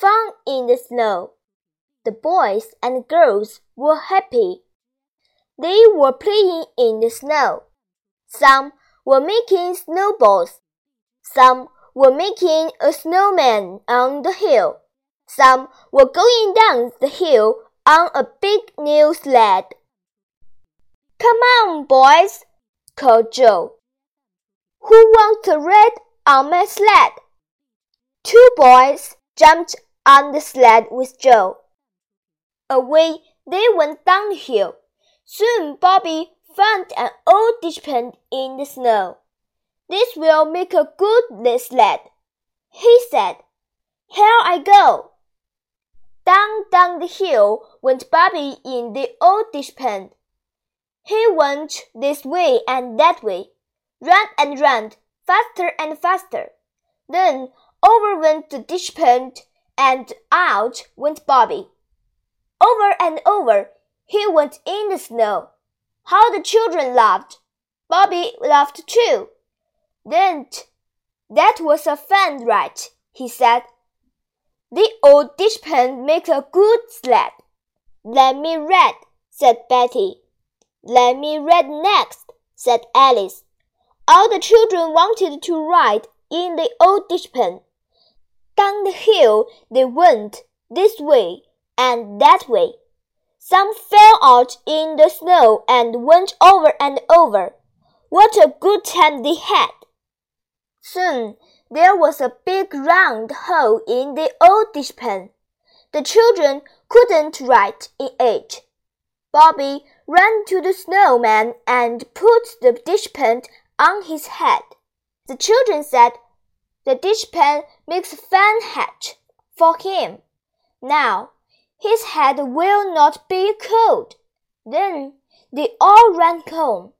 fun in the snow. The boys and girls were happy. They were playing in the snow. Some were making snowballs. Some were making a snowman on the hill. Some were going down the hill on a big new sled. Come on, boys, called Joe. Who wants a ride on my sled? Two boys jumped on the sled with Joe. Away they went downhill. Soon Bobby found an old dishpan in the snow. This will make a good sled, he said. Here I go. Down, down the hill went Bobby in the old dishpan. He went this way and that way, round and round, faster and faster. Then over went the dishpan and out went Bobby. Over and over he went in the snow. How the children laughed! Bobby laughed too. Then that was a fun ride, he said. The old dishpan makes a good sled. Let me read, said Betty. Let me read next, said Alice. All the children wanted to ride in the old dishpan. Down the hill they went, this way and that way. Some fell out in the snow and went over and over. What a good time they had! Soon there was a big round hole in the old dishpan. The children couldn't write in it. Bobby ran to the snowman and put the dishpan on his head. The children said, The dishpan makes a fun hat for him. Now his head will not be cold. Then they all ran home.